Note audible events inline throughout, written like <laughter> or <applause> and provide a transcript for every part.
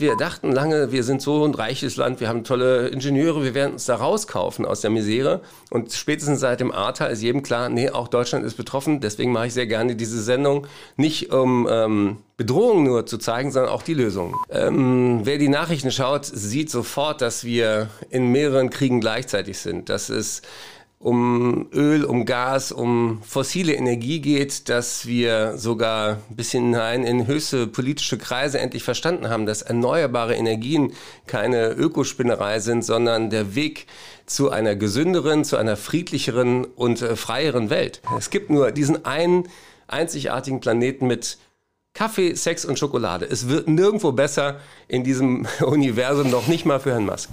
Wir dachten lange, wir sind so ein reiches Land, wir haben tolle Ingenieure, wir werden uns da rauskaufen aus der Misere. Und spätestens seit dem Ahrtal ist jedem klar, nee, auch Deutschland ist betroffen. Deswegen mache ich sehr gerne diese Sendung, nicht um ähm, Bedrohungen nur zu zeigen, sondern auch die Lösungen. Ähm, wer die Nachrichten schaut, sieht sofort, dass wir in mehreren Kriegen gleichzeitig sind. Das ist um Öl, um Gas, um fossile Energie geht, dass wir sogar ein bisschen hinein in höchste politische Kreise endlich verstanden haben, dass erneuerbare Energien keine Ökospinnerei sind, sondern der Weg zu einer gesünderen, zu einer friedlicheren und äh, freieren Welt. Es gibt nur diesen einen einzigartigen Planeten mit Kaffee, Sex und Schokolade. Es wird nirgendwo besser in diesem <laughs> Universum, noch nicht mal für Herrn Musk.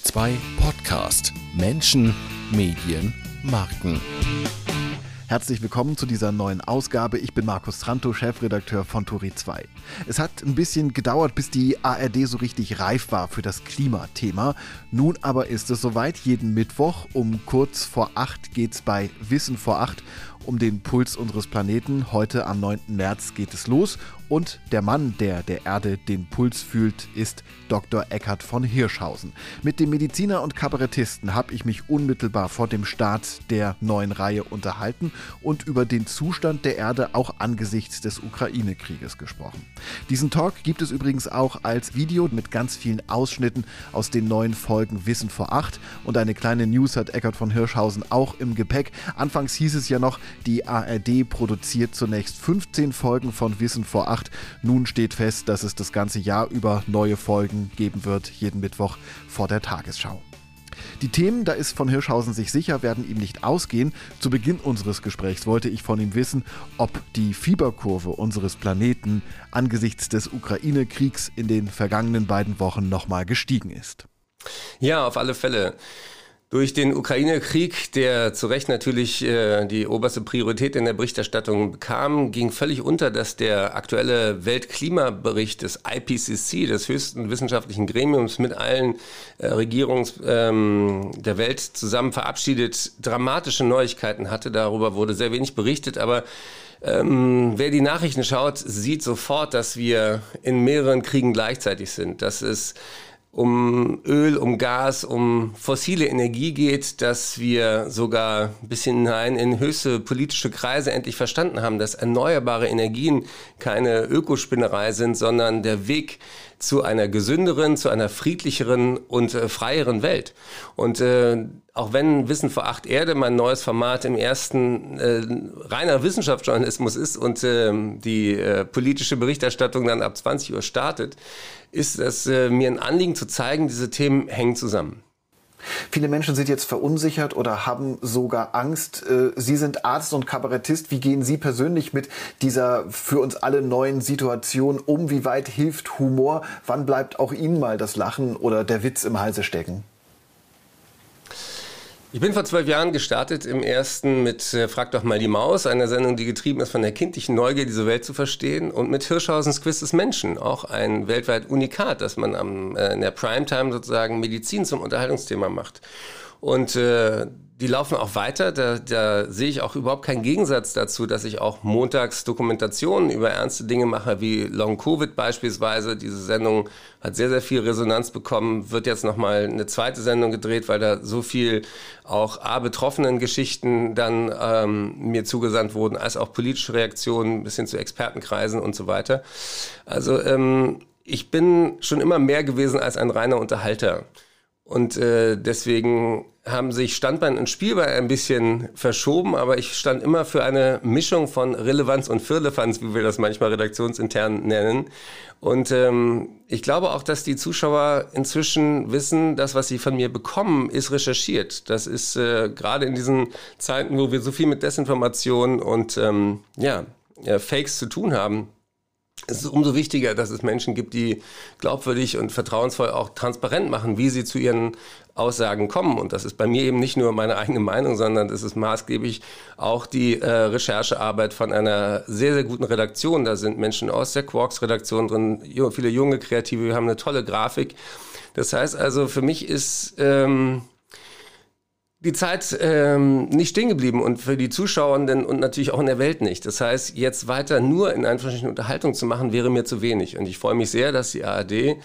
Turi 2 Podcast Menschen, Medien, Marken. Herzlich willkommen zu dieser neuen Ausgabe. Ich bin Markus Tranto, Chefredakteur von Turi 2. Es hat ein bisschen gedauert, bis die ARD so richtig reif war für das Klimathema. Nun aber ist es soweit. Jeden Mittwoch um kurz vor acht geht's bei Wissen vor acht um den Puls unseres Planeten. Heute am 9. März geht es los und der Mann, der der Erde den Puls fühlt, ist Dr. Eckhard von Hirschhausen. Mit dem Mediziner und Kabarettisten habe ich mich unmittelbar vor dem Start der neuen Reihe unterhalten und über den Zustand der Erde auch angesichts des Ukraine-Krieges gesprochen. Diesen Talk gibt es übrigens auch als Video mit ganz vielen Ausschnitten aus den neuen Folgen Wissen vor acht und eine kleine News hat Eckhard von Hirschhausen auch im Gepäck. Anfangs hieß es ja noch, die ARD produziert zunächst 15 Folgen von Wissen vor acht 8. Nun steht fest, dass es das ganze Jahr über neue Folgen geben wird, jeden Mittwoch vor der Tagesschau. Die Themen, da ist von Hirschhausen sich sicher, werden ihm nicht ausgehen. Zu Beginn unseres Gesprächs wollte ich von ihm wissen, ob die Fieberkurve unseres Planeten angesichts des Ukraine-Kriegs in den vergangenen beiden Wochen nochmal gestiegen ist. Ja, auf alle Fälle. Durch den Ukraine-Krieg, der zu Recht natürlich äh, die oberste Priorität in der Berichterstattung bekam, ging völlig unter, dass der aktuelle Weltklimabericht des IPCC, des höchsten wissenschaftlichen Gremiums mit allen äh, Regierungen ähm, der Welt zusammen verabschiedet, dramatische Neuigkeiten hatte. Darüber wurde sehr wenig berichtet, aber ähm, wer die Nachrichten schaut, sieht sofort, dass wir in mehreren Kriegen gleichzeitig sind. Das ist um Öl, um Gas, um fossile Energie geht, dass wir sogar bisschen hinein in höchste politische Kreise endlich verstanden haben, dass erneuerbare Energien keine Ökospinnerei sind, sondern der Weg zu einer gesünderen, zu einer friedlicheren und äh, freieren Welt. Und äh, auch wenn Wissen vor acht Erde mein neues Format im ersten äh, reiner Wissenschaftsjournalismus ist und äh, die äh, politische Berichterstattung dann ab 20 Uhr startet, ist es äh, mir ein Anliegen zu zeigen, diese Themen hängen zusammen. Viele Menschen sind jetzt verunsichert oder haben sogar Angst. Äh, Sie sind Arzt und Kabarettist. Wie gehen Sie persönlich mit dieser für uns alle neuen Situation um? Wie weit hilft Humor? Wann bleibt auch Ihnen mal das Lachen oder der Witz im Halse stecken? Ich bin vor zwölf Jahren gestartet im ersten mit äh, Frag doch mal die Maus, einer Sendung, die getrieben ist von der kindlichen Neugier, diese Welt zu verstehen, und mit Hirschhausens Quiz des Menschen, auch ein weltweit Unikat, dass man am, äh, in der Primetime sozusagen Medizin zum Unterhaltungsthema macht. Und äh, die laufen auch weiter. Da, da sehe ich auch überhaupt keinen Gegensatz dazu, dass ich auch montags Dokumentationen über ernste Dinge mache, wie Long Covid beispielsweise. Diese Sendung hat sehr, sehr viel Resonanz bekommen. Wird jetzt nochmal eine zweite Sendung gedreht, weil da so viel auch A, betroffenen Geschichten dann ähm, mir zugesandt wurden, als auch politische Reaktionen bis hin zu Expertenkreisen und so weiter. Also ähm, ich bin schon immer mehr gewesen als ein reiner Unterhalter. Und äh, deswegen haben sich Standbein und Spielbein ein bisschen verschoben, aber ich stand immer für eine Mischung von Relevanz und Firlefanz, wie wir das manchmal redaktionsintern nennen. Und ähm, ich glaube auch, dass die Zuschauer inzwischen wissen, das, was sie von mir bekommen, ist recherchiert. Das ist äh, gerade in diesen Zeiten, wo wir so viel mit Desinformation und ähm, ja, ja, Fakes zu tun haben, es ist umso wichtiger, dass es Menschen gibt, die glaubwürdig und vertrauensvoll auch transparent machen, wie sie zu ihren Aussagen kommen. Und das ist bei mir eben nicht nur meine eigene Meinung, sondern das ist maßgeblich auch die äh, Recherchearbeit von einer sehr, sehr guten Redaktion. Da sind Menschen aus der Quarks-Redaktion drin, viele junge Kreative, wir haben eine tolle Grafik. Das heißt also, für mich ist ähm, die Zeit ähm, nicht stehen geblieben und für die Zuschauenden und natürlich auch in der Welt nicht. Das heißt, jetzt weiter nur in Anführungsstrichen Unterhaltung zu machen, wäre mir zu wenig. Und ich freue mich sehr, dass die ARD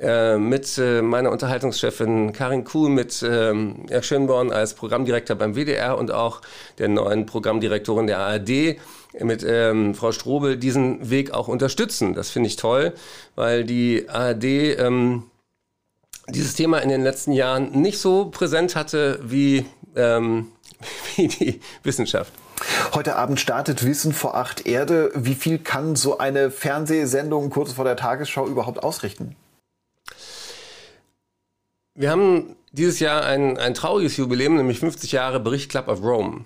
äh, mit äh, meiner Unterhaltungschefin Karin Kuhl, mit ähm, Herr Schönborn als Programmdirektor beim WDR und auch der neuen Programmdirektorin der ARD mit ähm, Frau Strobel diesen Weg auch unterstützen. Das finde ich toll, weil die ARD ähm, dieses Thema in den letzten Jahren nicht so präsent hatte wie, ähm, <laughs> wie die Wissenschaft. Heute Abend startet Wissen vor acht Erde. Wie viel kann so eine Fernsehsendung kurz vor der Tagesschau überhaupt ausrichten? Wir haben dieses Jahr ein, ein trauriges Jubiläum, nämlich 50 Jahre Bericht Club of Rome.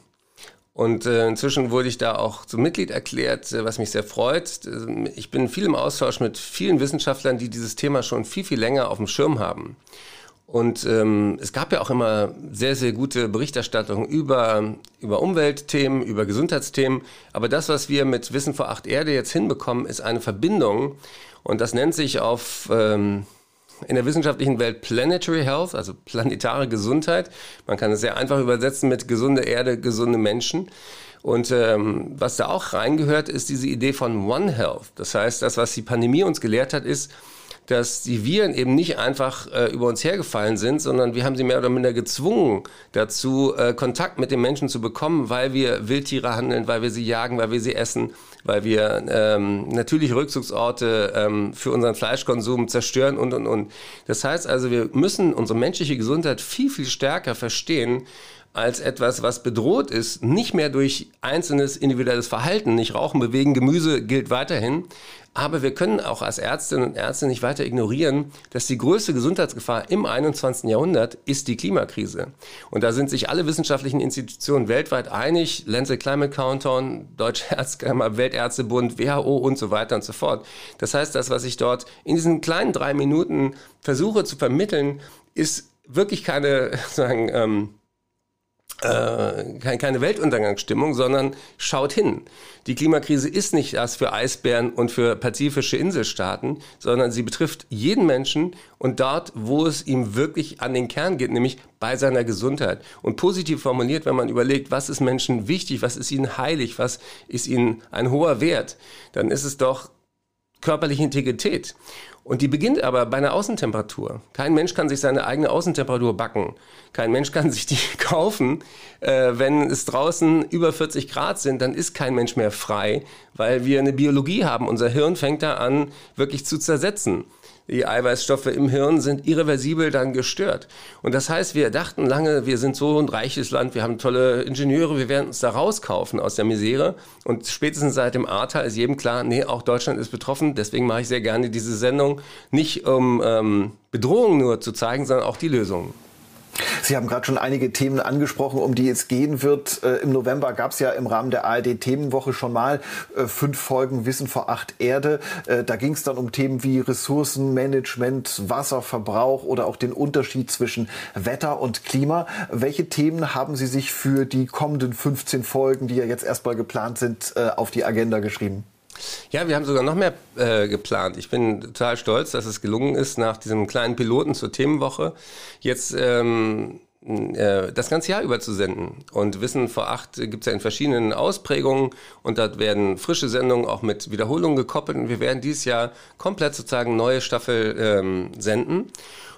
Und äh, inzwischen wurde ich da auch zum Mitglied erklärt, äh, was mich sehr freut. Ich bin viel im Austausch mit vielen Wissenschaftlern, die dieses Thema schon viel, viel länger auf dem Schirm haben. Und ähm, es gab ja auch immer sehr, sehr gute Berichterstattung über, über Umweltthemen, über Gesundheitsthemen. Aber das, was wir mit Wissen vor acht Erde jetzt hinbekommen, ist eine Verbindung. Und das nennt sich auf ähm, in der wissenschaftlichen Welt Planetary Health, also planetare Gesundheit. Man kann es sehr einfach übersetzen mit gesunde Erde, gesunde Menschen. Und ähm, was da auch reingehört, ist diese Idee von One Health. Das heißt, das, was die Pandemie uns gelehrt hat, ist, dass die Viren eben nicht einfach äh, über uns hergefallen sind, sondern wir haben sie mehr oder minder gezwungen dazu, äh, Kontakt mit den Menschen zu bekommen, weil wir Wildtiere handeln, weil wir sie jagen, weil wir sie essen, weil wir ähm, natürlich Rückzugsorte ähm, für unseren Fleischkonsum zerstören und, und, und. Das heißt also, wir müssen unsere menschliche Gesundheit viel, viel stärker verstehen, als etwas, was bedroht ist, nicht mehr durch einzelnes individuelles Verhalten, nicht rauchen, bewegen, Gemüse gilt weiterhin, aber wir können auch als Ärztinnen und Ärzte nicht weiter ignorieren, dass die größte Gesundheitsgefahr im 21. Jahrhundert ist die Klimakrise. Und da sind sich alle wissenschaftlichen Institutionen weltweit einig, Lancet Climate Countdown, Deutsche Ärztekammer, Weltärztebund, WHO und so weiter und so fort. Das heißt, das, was ich dort in diesen kleinen drei Minuten versuche zu vermitteln, ist wirklich keine, <laughs> sagen, ähm, äh, keine Weltuntergangsstimmung, sondern schaut hin. Die Klimakrise ist nicht das für Eisbären und für pazifische Inselstaaten, sondern sie betrifft jeden Menschen und dort, wo es ihm wirklich an den Kern geht, nämlich bei seiner Gesundheit. Und positiv formuliert, wenn man überlegt, was ist Menschen wichtig, was ist ihnen heilig, was ist ihnen ein hoher Wert, dann ist es doch körperliche Integrität. Und die beginnt aber bei einer Außentemperatur. Kein Mensch kann sich seine eigene Außentemperatur backen. Kein Mensch kann <laughs> sich die kaufen. Äh, wenn es draußen über 40 Grad sind, dann ist kein Mensch mehr frei, weil wir eine Biologie haben. Unser Hirn fängt da an, wirklich zu zersetzen die Eiweißstoffe im Hirn sind irreversibel dann gestört. Und das heißt, wir dachten lange, wir sind so ein reiches Land, wir haben tolle Ingenieure, wir werden uns da rauskaufen aus der Misere. Und spätestens seit dem Ahrtal ist jedem klar, nee, auch Deutschland ist betroffen. Deswegen mache ich sehr gerne diese Sendung, nicht um ähm, Bedrohungen nur zu zeigen, sondern auch die Lösungen. Sie haben gerade schon einige Themen angesprochen, um die es gehen wird. Äh, Im November gab es ja im Rahmen der ARD-Themenwoche schon mal äh, fünf Folgen Wissen vor acht Erde. Äh, da ging es dann um Themen wie Ressourcenmanagement, Wasserverbrauch oder auch den Unterschied zwischen Wetter und Klima. Welche Themen haben Sie sich für die kommenden 15 Folgen, die ja jetzt erstmal geplant sind, äh, auf die Agenda geschrieben? Ja, wir haben sogar noch mehr äh, geplant. Ich bin total stolz, dass es gelungen ist, nach diesem kleinen Piloten zur Themenwoche jetzt ähm, äh, das ganze Jahr über zu senden. Und Wissen vor acht gibt es ja in verschiedenen Ausprägungen und dort werden frische Sendungen auch mit Wiederholungen gekoppelt und wir werden dieses Jahr komplett sozusagen neue Staffel ähm, senden.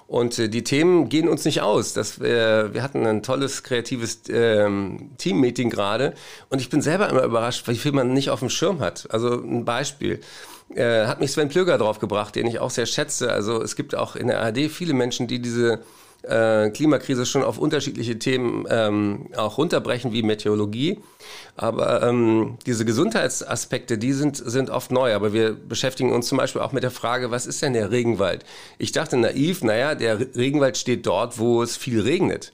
Und äh, die Themen gehen uns nicht aus. Das, äh, wir hatten ein tolles, kreatives ähm, Team-Meeting gerade. Und ich bin selber immer überrascht, wie viel man nicht auf dem Schirm hat. Also ein Beispiel. Äh, hat mich Sven Plöger draufgebracht, den ich auch sehr schätze. Also es gibt auch in der ARD viele Menschen, die diese äh, Klimakrise schon auf unterschiedliche Themen ähm, auch runterbrechen, wie Meteorologie. Aber ähm, diese Gesundheitsaspekte, die sind, sind oft neu. Aber wir beschäftigen uns zum Beispiel auch mit der Frage, was ist denn der Regenwald? Ich dachte naiv, naja, der Regenwald steht dort, wo es viel regnet.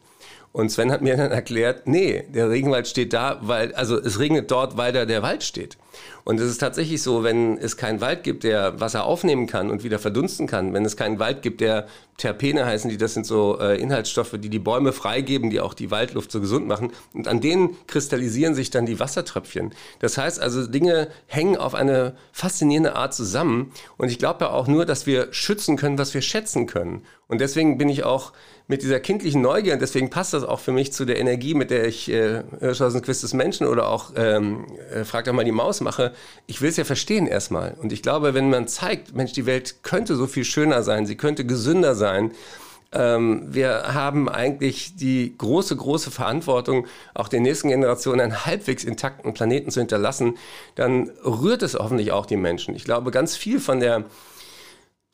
Und Sven hat mir dann erklärt, nee, der Regenwald steht da, weil, also es regnet dort, weil da der Wald steht. Und es ist tatsächlich so, wenn es keinen Wald gibt, der Wasser aufnehmen kann und wieder verdunsten kann, wenn es keinen Wald gibt, der Terpene heißen, die das sind so äh, Inhaltsstoffe, die die Bäume freigeben, die auch die Waldluft so gesund machen. Und an denen kristallisieren sich dann die Wassertröpfchen. Das heißt also, Dinge hängen auf eine faszinierende Art zusammen. Und ich glaube ja auch nur, dass wir schützen können, was wir schätzen können. Und deswegen bin ich auch mit dieser kindlichen Neugier, und deswegen passt das auch für mich zu der Energie, mit der ich äh, Quiz des Menschen oder auch ähm, äh, Frag doch mal die Maus mache. Ich will es ja verstehen erstmal. Und ich glaube, wenn man zeigt, Mensch, die Welt könnte so viel schöner sein, sie könnte gesünder sein, ähm, wir haben eigentlich die große, große Verantwortung, auch den nächsten Generationen einen halbwegs intakten Planeten zu hinterlassen, dann rührt es hoffentlich auch die Menschen. Ich glaube, ganz viel von der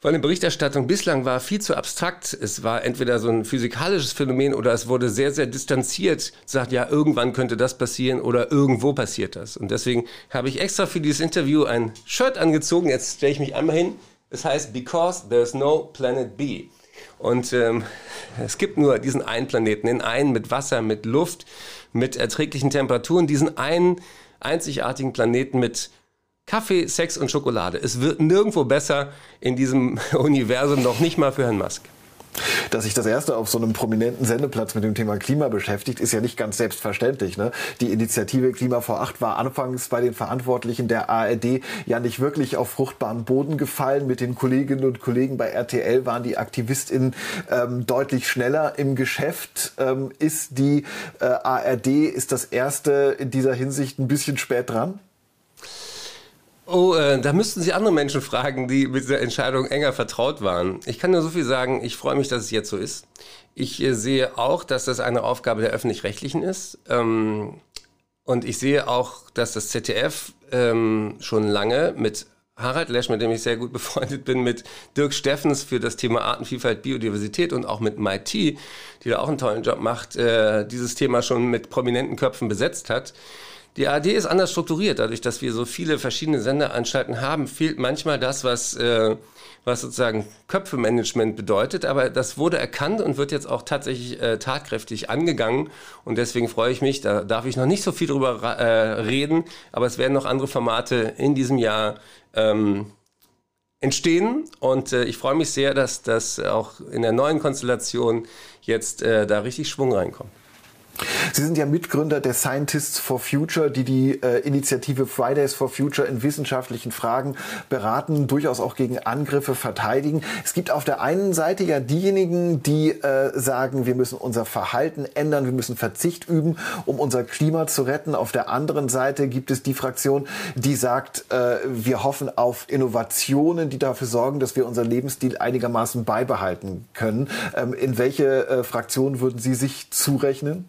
von der Berichterstattung bislang war viel zu abstrakt. Es war entweder so ein physikalisches Phänomen oder es wurde sehr, sehr distanziert. Sagt, ja, irgendwann könnte das passieren oder irgendwo passiert das. Und deswegen habe ich extra für dieses Interview ein Shirt angezogen. Jetzt stelle ich mich einmal hin. Es heißt Because There's No Planet B. Und ähm, es gibt nur diesen einen Planeten, den einen mit Wasser, mit Luft, mit erträglichen Temperaturen, diesen einen einzigartigen Planeten mit Kaffee, Sex und Schokolade. Es wird nirgendwo besser in diesem <laughs> Universum, noch nicht mal für Herrn Musk. Dass sich das erste auf so einem prominenten Sendeplatz mit dem Thema Klima beschäftigt, ist ja nicht ganz selbstverständlich. Ne? Die Initiative Klima vor Acht war anfangs bei den Verantwortlichen der ARD ja nicht wirklich auf fruchtbaren Boden gefallen. Mit den Kolleginnen und Kollegen bei RTL waren die AktivistInnen ähm, deutlich schneller im Geschäft. Ähm, ist die äh, ARD, ist das erste in dieser Hinsicht ein bisschen spät dran? Oh, äh, da müssten Sie andere Menschen fragen, die mit dieser Entscheidung enger vertraut waren. Ich kann nur so viel sagen, ich freue mich, dass es jetzt so ist. Ich äh, sehe auch, dass das eine Aufgabe der Öffentlich-Rechtlichen ist. Ähm, und ich sehe auch, dass das ZDF ähm, schon lange mit Harald Lesch, mit dem ich sehr gut <laughs> befreundet bin, mit Dirk Steffens für das Thema Artenvielfalt, Biodiversität und auch mit MIT, die da auch einen tollen Job macht, äh, dieses Thema schon mit prominenten Köpfen besetzt hat. Die ARD ist anders strukturiert. Dadurch, dass wir so viele verschiedene Senderanstalten haben, fehlt manchmal das, was, äh, was sozusagen Köpfemanagement bedeutet. Aber das wurde erkannt und wird jetzt auch tatsächlich äh, tatkräftig angegangen. Und deswegen freue ich mich, da darf ich noch nicht so viel drüber äh, reden, aber es werden noch andere Formate in diesem Jahr ähm, entstehen. Und äh, ich freue mich sehr, dass das auch in der neuen Konstellation jetzt äh, da richtig Schwung reinkommt. Sie sind ja Mitgründer der Scientists for Future, die die äh, Initiative Fridays for Future in wissenschaftlichen Fragen beraten, durchaus auch gegen Angriffe verteidigen. Es gibt auf der einen Seite ja diejenigen, die äh, sagen, wir müssen unser Verhalten ändern, wir müssen Verzicht üben, um unser Klima zu retten. Auf der anderen Seite gibt es die Fraktion, die sagt, äh, wir hoffen auf Innovationen, die dafür sorgen, dass wir unseren Lebensstil einigermaßen beibehalten können. Ähm, in welche äh, Fraktion würden Sie sich zurechnen?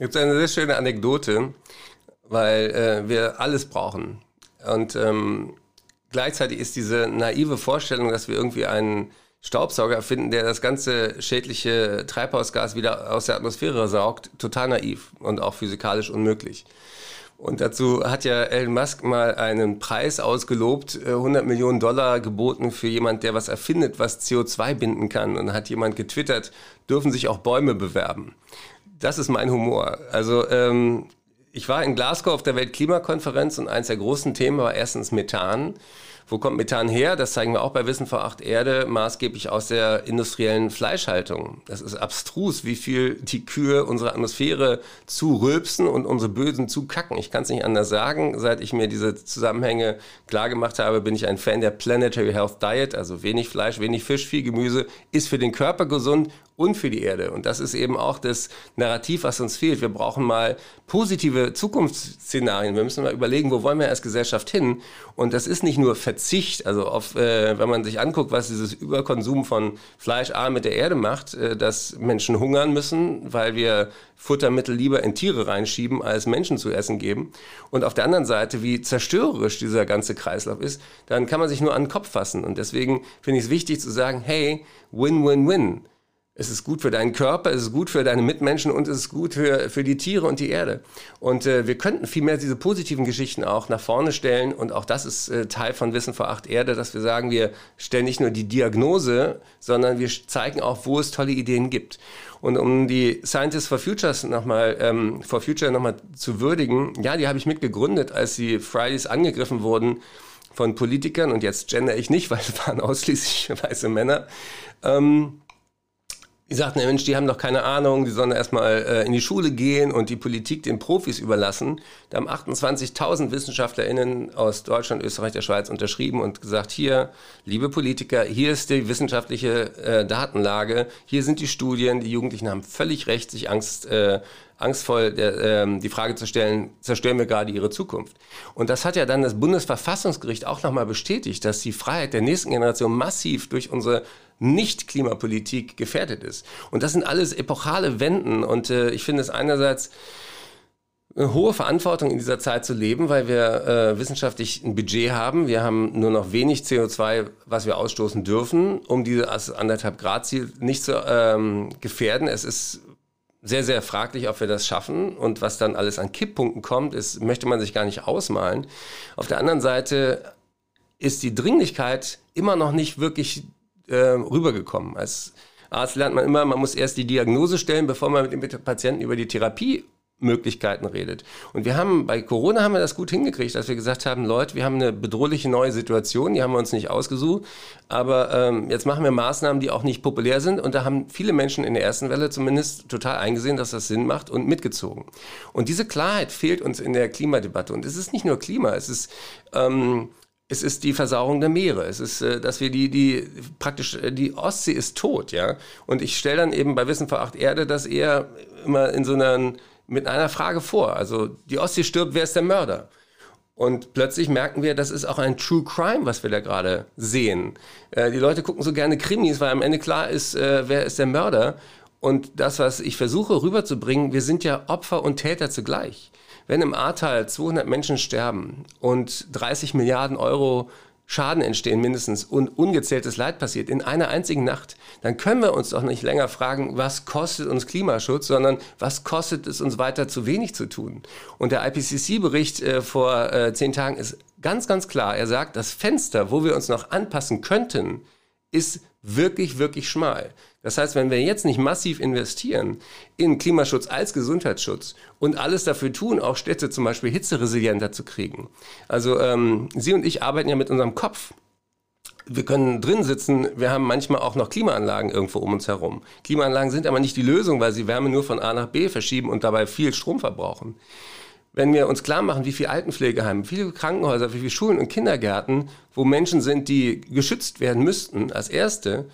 Gibt es eine sehr schöne Anekdote, weil äh, wir alles brauchen. Und ähm, gleichzeitig ist diese naive Vorstellung, dass wir irgendwie einen Staubsauger finden, der das ganze schädliche Treibhausgas wieder aus der Atmosphäre saugt, total naiv und auch physikalisch unmöglich. Und dazu hat ja Elon Musk mal einen Preis ausgelobt, 100 äh, Millionen Dollar geboten für jemand, der was erfindet, was CO2 binden kann. Und hat jemand getwittert, dürfen sich auch Bäume bewerben. Das ist mein Humor. Also ähm, ich war in Glasgow auf der Weltklimakonferenz und eins der großen Themen war erstens Methan. Wo kommt Methan her? Das zeigen wir auch bei Wissen vor acht Erde, maßgeblich aus der industriellen Fleischhaltung. Das ist abstrus, wie viel die Kühe unsere Atmosphäre zurülpsen und unsere Bösen zukacken. Ich kann es nicht anders sagen. Seit ich mir diese Zusammenhänge klargemacht habe, bin ich ein Fan der Planetary Health Diet, also wenig Fleisch, wenig Fisch, viel Gemüse, ist für den Körper gesund und für die Erde. Und das ist eben auch das Narrativ, was uns fehlt. Wir brauchen mal positive Zukunftsszenarien. Wir müssen mal überlegen, wo wollen wir als Gesellschaft hin? Und das ist nicht nur Verzicht. Also auf, äh, wenn man sich anguckt, was dieses Überkonsum von Fleischarm mit der Erde macht, äh, dass Menschen hungern müssen, weil wir Futtermittel lieber in Tiere reinschieben, als Menschen zu essen geben. Und auf der anderen Seite, wie zerstörerisch dieser ganze Kreislauf ist, dann kann man sich nur an den Kopf fassen. Und deswegen finde ich es wichtig zu sagen, hey, win, win, win. Es ist gut für deinen Körper, es ist gut für deine Mitmenschen und es ist gut für, für die Tiere und die Erde. Und äh, wir könnten vielmehr diese positiven Geschichten auch nach vorne stellen. Und auch das ist äh, Teil von Wissen vor acht Erde, dass wir sagen, wir stellen nicht nur die Diagnose, sondern wir zeigen auch, wo es tolle Ideen gibt. Und um die Scientists for Futures nochmal, ähm, for Future nochmal zu würdigen, ja, die habe ich mitgegründet, als die Fridays angegriffen wurden von Politikern. Und jetzt gender ich nicht, weil es waren ausschließlich <laughs> weiße Männer. Ähm, die sagten, Mensch, die haben doch keine Ahnung, die sollen erstmal äh, in die Schule gehen und die Politik den Profis überlassen. Da haben 28.000 WissenschaftlerInnen aus Deutschland, Österreich, der Schweiz unterschrieben und gesagt, hier, liebe Politiker, hier ist die wissenschaftliche äh, Datenlage, hier sind die Studien, die Jugendlichen haben völlig recht, sich Angst äh, angstvoll der, ähm, die Frage zu stellen, zerstören wir gerade ihre Zukunft? Und das hat ja dann das Bundesverfassungsgericht auch nochmal bestätigt, dass die Freiheit der nächsten Generation massiv durch unsere Nicht-Klimapolitik gefährdet ist. Und das sind alles epochale Wenden. Und äh, ich finde es einerseits eine hohe Verantwortung in dieser Zeit zu leben, weil wir äh, wissenschaftlich ein Budget haben. Wir haben nur noch wenig CO2, was wir ausstoßen dürfen, um dieses anderthalb Grad Ziel nicht zu ähm, gefährden. Es ist sehr, sehr fraglich, ob wir das schaffen. Und was dann alles an Kipppunkten kommt, ist, möchte man sich gar nicht ausmalen. Auf der anderen Seite ist die Dringlichkeit immer noch nicht wirklich äh, rübergekommen. Als Arzt lernt man immer, man muss erst die Diagnose stellen, bevor man mit dem Patienten über die Therapie Möglichkeiten redet. Und wir haben bei Corona haben wir das gut hingekriegt, dass wir gesagt haben, Leute, wir haben eine bedrohliche neue Situation, die haben wir uns nicht ausgesucht, aber ähm, jetzt machen wir Maßnahmen, die auch nicht populär sind. Und da haben viele Menschen in der ersten Welle zumindest total eingesehen, dass das Sinn macht und mitgezogen. Und diese Klarheit fehlt uns in der Klimadebatte. Und es ist nicht nur Klima, es ist ähm, es ist die Versauerung der Meere. Es ist, äh, dass wir die, die praktisch, äh, die Ostsee ist tot, ja. Und ich stelle dann eben bei Wissen vor acht Erde das eher immer in so einer mit einer Frage vor. Also die Ostsee stirbt, wer ist der Mörder? Und plötzlich merken wir, das ist auch ein True Crime, was wir da gerade sehen. Äh, die Leute gucken so gerne Krimis, weil am Ende klar ist, wer ist der Mörder. Und das, was ich versuche rüberzubringen, wir sind ja Opfer und Täter zugleich. Wenn im Ahrtal 200 Menschen sterben und 30 Milliarden Euro Schaden entstehen mindestens und ungezähltes Leid passiert in einer einzigen Nacht, dann können wir uns doch nicht länger fragen, was kostet uns Klimaschutz, sondern was kostet es uns weiter zu wenig zu tun. Und der IPCC-Bericht äh, vor äh, zehn Tagen ist ganz, ganz klar. Er sagt, das Fenster, wo wir uns noch anpassen könnten, ist wirklich, wirklich schmal. Das heißt, wenn wir jetzt nicht massiv investieren in Klimaschutz als Gesundheitsschutz und alles dafür tun, auch Städte zum Beispiel hitzeresilienter zu kriegen. Also ähm, Sie und ich arbeiten ja mit unserem Kopf. Wir können drin sitzen, wir haben manchmal auch noch Klimaanlagen irgendwo um uns herum. Klimaanlagen sind aber nicht die Lösung, weil sie Wärme nur von A nach B verschieben und dabei viel Strom verbrauchen. Wenn wir uns klar machen, wie viele Altenpflegeheime, viele Krankenhäuser, wie viele Schulen und Kindergärten, wo Menschen sind, die geschützt werden müssten als Erste,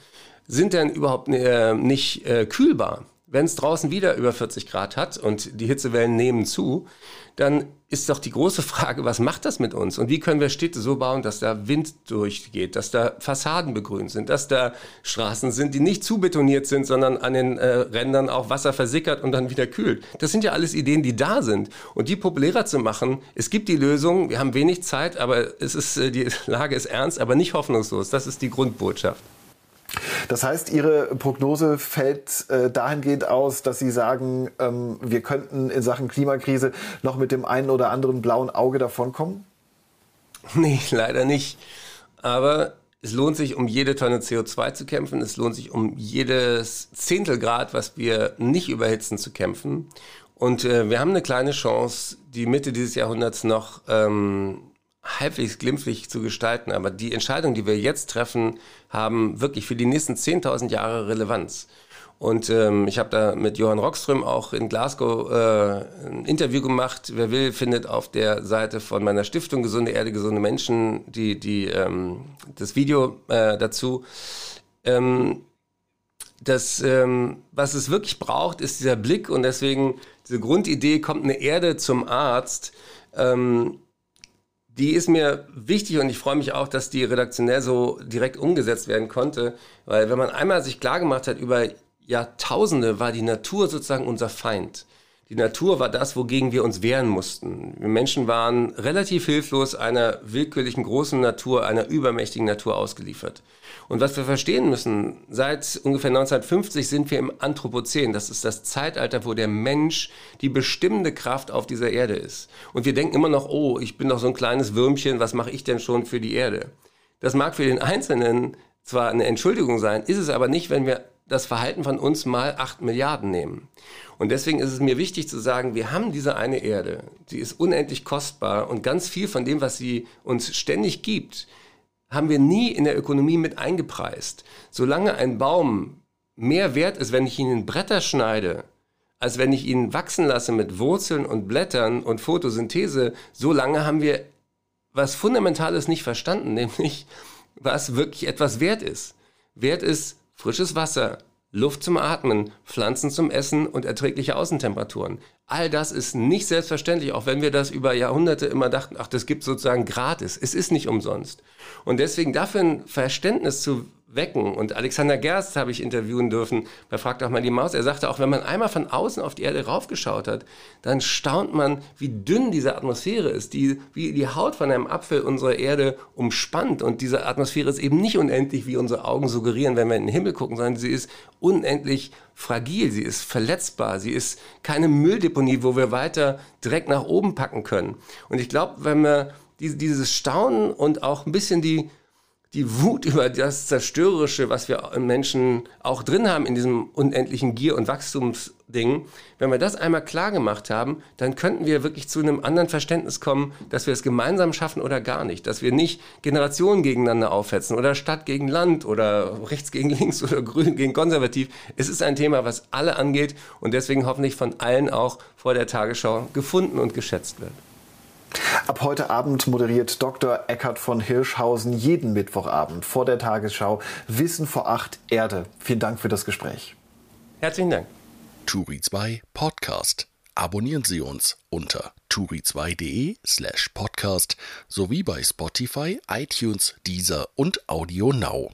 sind denn überhaupt äh, nicht äh, kühlbar? Wenn es draußen wieder über 40 Grad hat und die Hitzewellen nehmen zu, dann ist doch die große <laughs> Frage, was macht das mit uns? Und wie können wir Städte so bauen, dass da Wind durchgeht, dass da Fassaden begrünt sind, dass da Straßen sind, die nicht zu betoniert sind, sondern an den äh, Rändern auch Wasser versickert und dann wieder kühlt. Das sind ja alles Ideen, die da sind. Und die populärer zu machen, es gibt die Lösung, wir haben wenig Zeit, aber es ist, äh, die <laughs> Lage ist ernst, aber nicht hoffnungslos. Das ist die Grundbotschaft. Das heißt, Ihre Prognose fällt äh, dahingehend aus, dass Sie sagen, ähm, wir könnten in Sachen Klimakrise noch mit dem einen oder anderen blauen Auge davonkommen? <laughs> Nee, leider nicht. Aber es lohnt sich, um jede Tonne CO2 zu kämpfen. Es lohnt sich, um jedes Zehntelgrad, was wir nicht überhitzen, zu kämpfen. Und äh, wir haben eine kleine Chance, die Mitte dieses Jahrhunderts noch ähm, halbwegs glimpflich zu gestalten. Aber die Entscheidungen, die wir jetzt treffen, haben wirklich für die nächsten 10.000 Jahre Relevanz. Und ähm, ich habe da mit Johann Rockström auch in Glasgow äh, ein Interview gemacht. Wer will, findet auf der Seite von meiner Stiftung Gesunde Erde, gesunde Menschen die, die, ähm, das Video äh, dazu. Ähm, das, ähm, was es wirklich braucht, ist dieser Blick und deswegen diese Grundidee, kommt eine Erde zum Arzt. Ähm, die ist mir wichtig und ich freue mich auch, dass die redaktionell so direkt umgesetzt werden konnte, weil wenn man einmal sich klar gemacht hat, über Jahrtausende war die Natur sozusagen unser Feind. Die Natur war das, wogegen wir uns wehren mussten. Wir Menschen waren relativ hilflos einer willkürlichen großen Natur, einer übermächtigen Natur ausgeliefert. Und was wir verstehen müssen, seit ungefähr 1950 sind wir im Anthropozän. Das ist das Zeitalter, wo der Mensch die bestimmende Kraft auf dieser Erde ist. Und wir denken immer noch, oh, ich bin doch so ein kleines Würmchen, was mache ich denn schon für die Erde? Das mag für den Einzelnen zwar eine Entschuldigung sein, ist es aber nicht, wenn wir das Verhalten von uns mal acht Milliarden nehmen. Und deswegen ist es mir wichtig zu sagen, wir haben diese eine Erde, die ist unendlich kostbar und ganz viel von dem, was sie uns ständig gibt, haben wir nie in der Ökonomie mit eingepreist. Solange ein Baum mehr wert ist, wenn ich ihn in Bretter schneide, als wenn ich ihn wachsen lasse mit Wurzeln und Blättern und Photosynthese, solange haben wir was Fundamentales nicht verstanden, <laughs> nämlich was wirklich etwas wert ist. Wert ist frisches Wasser, Luft zum Atmen, Pflanzen zum Essen und erträgliche Außentemperaturen. All das ist nicht selbstverständlich, auch wenn wir das über Jahrhunderte immer dachten, ach, das gibt sozusagen gratis. Es ist nicht umsonst. Und deswegen dafür ein Verständnis zu wecken. Und Alexander Gerst habe ich interviewen dürfen bei Fragt auch mal die Maus. Er sagte auch, wenn man einmal von außen auf die Erde raufgeschaut hat, dann staunt man, wie dünn diese Atmosphäre ist, die, wie die Haut von einem Apfel unsere Erde umspannt. Und diese Atmosphäre ist eben nicht unendlich, wie unsere Augen suggerieren, wenn wir in den Himmel gucken, sondern sie ist unendlich fragil, sie ist verletzbar, sie ist keine Mülldeponie, wo wir weiter direkt nach oben packen können. Und ich glaube, wenn wir dieses Staunen und auch ein bisschen die die Wut über das Zerstörerische, was wir Menschen auch drin haben in diesem unendlichen Gier- und Wachstumsding, wenn wir das einmal klar gemacht haben, dann könnten wir wirklich zu einem anderen Verständnis kommen, dass wir es gemeinsam schaffen oder gar nicht. Dass wir nicht Generationen gegeneinander aufhetzen oder Stadt gegen Land oder rechts gegen links oder grün gegen konservativ. Es ist ein Thema, was alle angeht und deswegen hoffentlich von allen auch vor der Tagesschau gefunden und geschätzt wird. Ab heute Abend moderiert Dr. Eckhard von Hirschhausen jeden Mittwochabend vor der Tagesschau Wissen vor acht Erde. Vielen Dank für das Gespräch. Herzlichen Dank. Turi 2 Podcast. Abonnieren Sie uns unter turi2.de slash podcast sowie bei Spotify, iTunes, Deezer und Audio Now.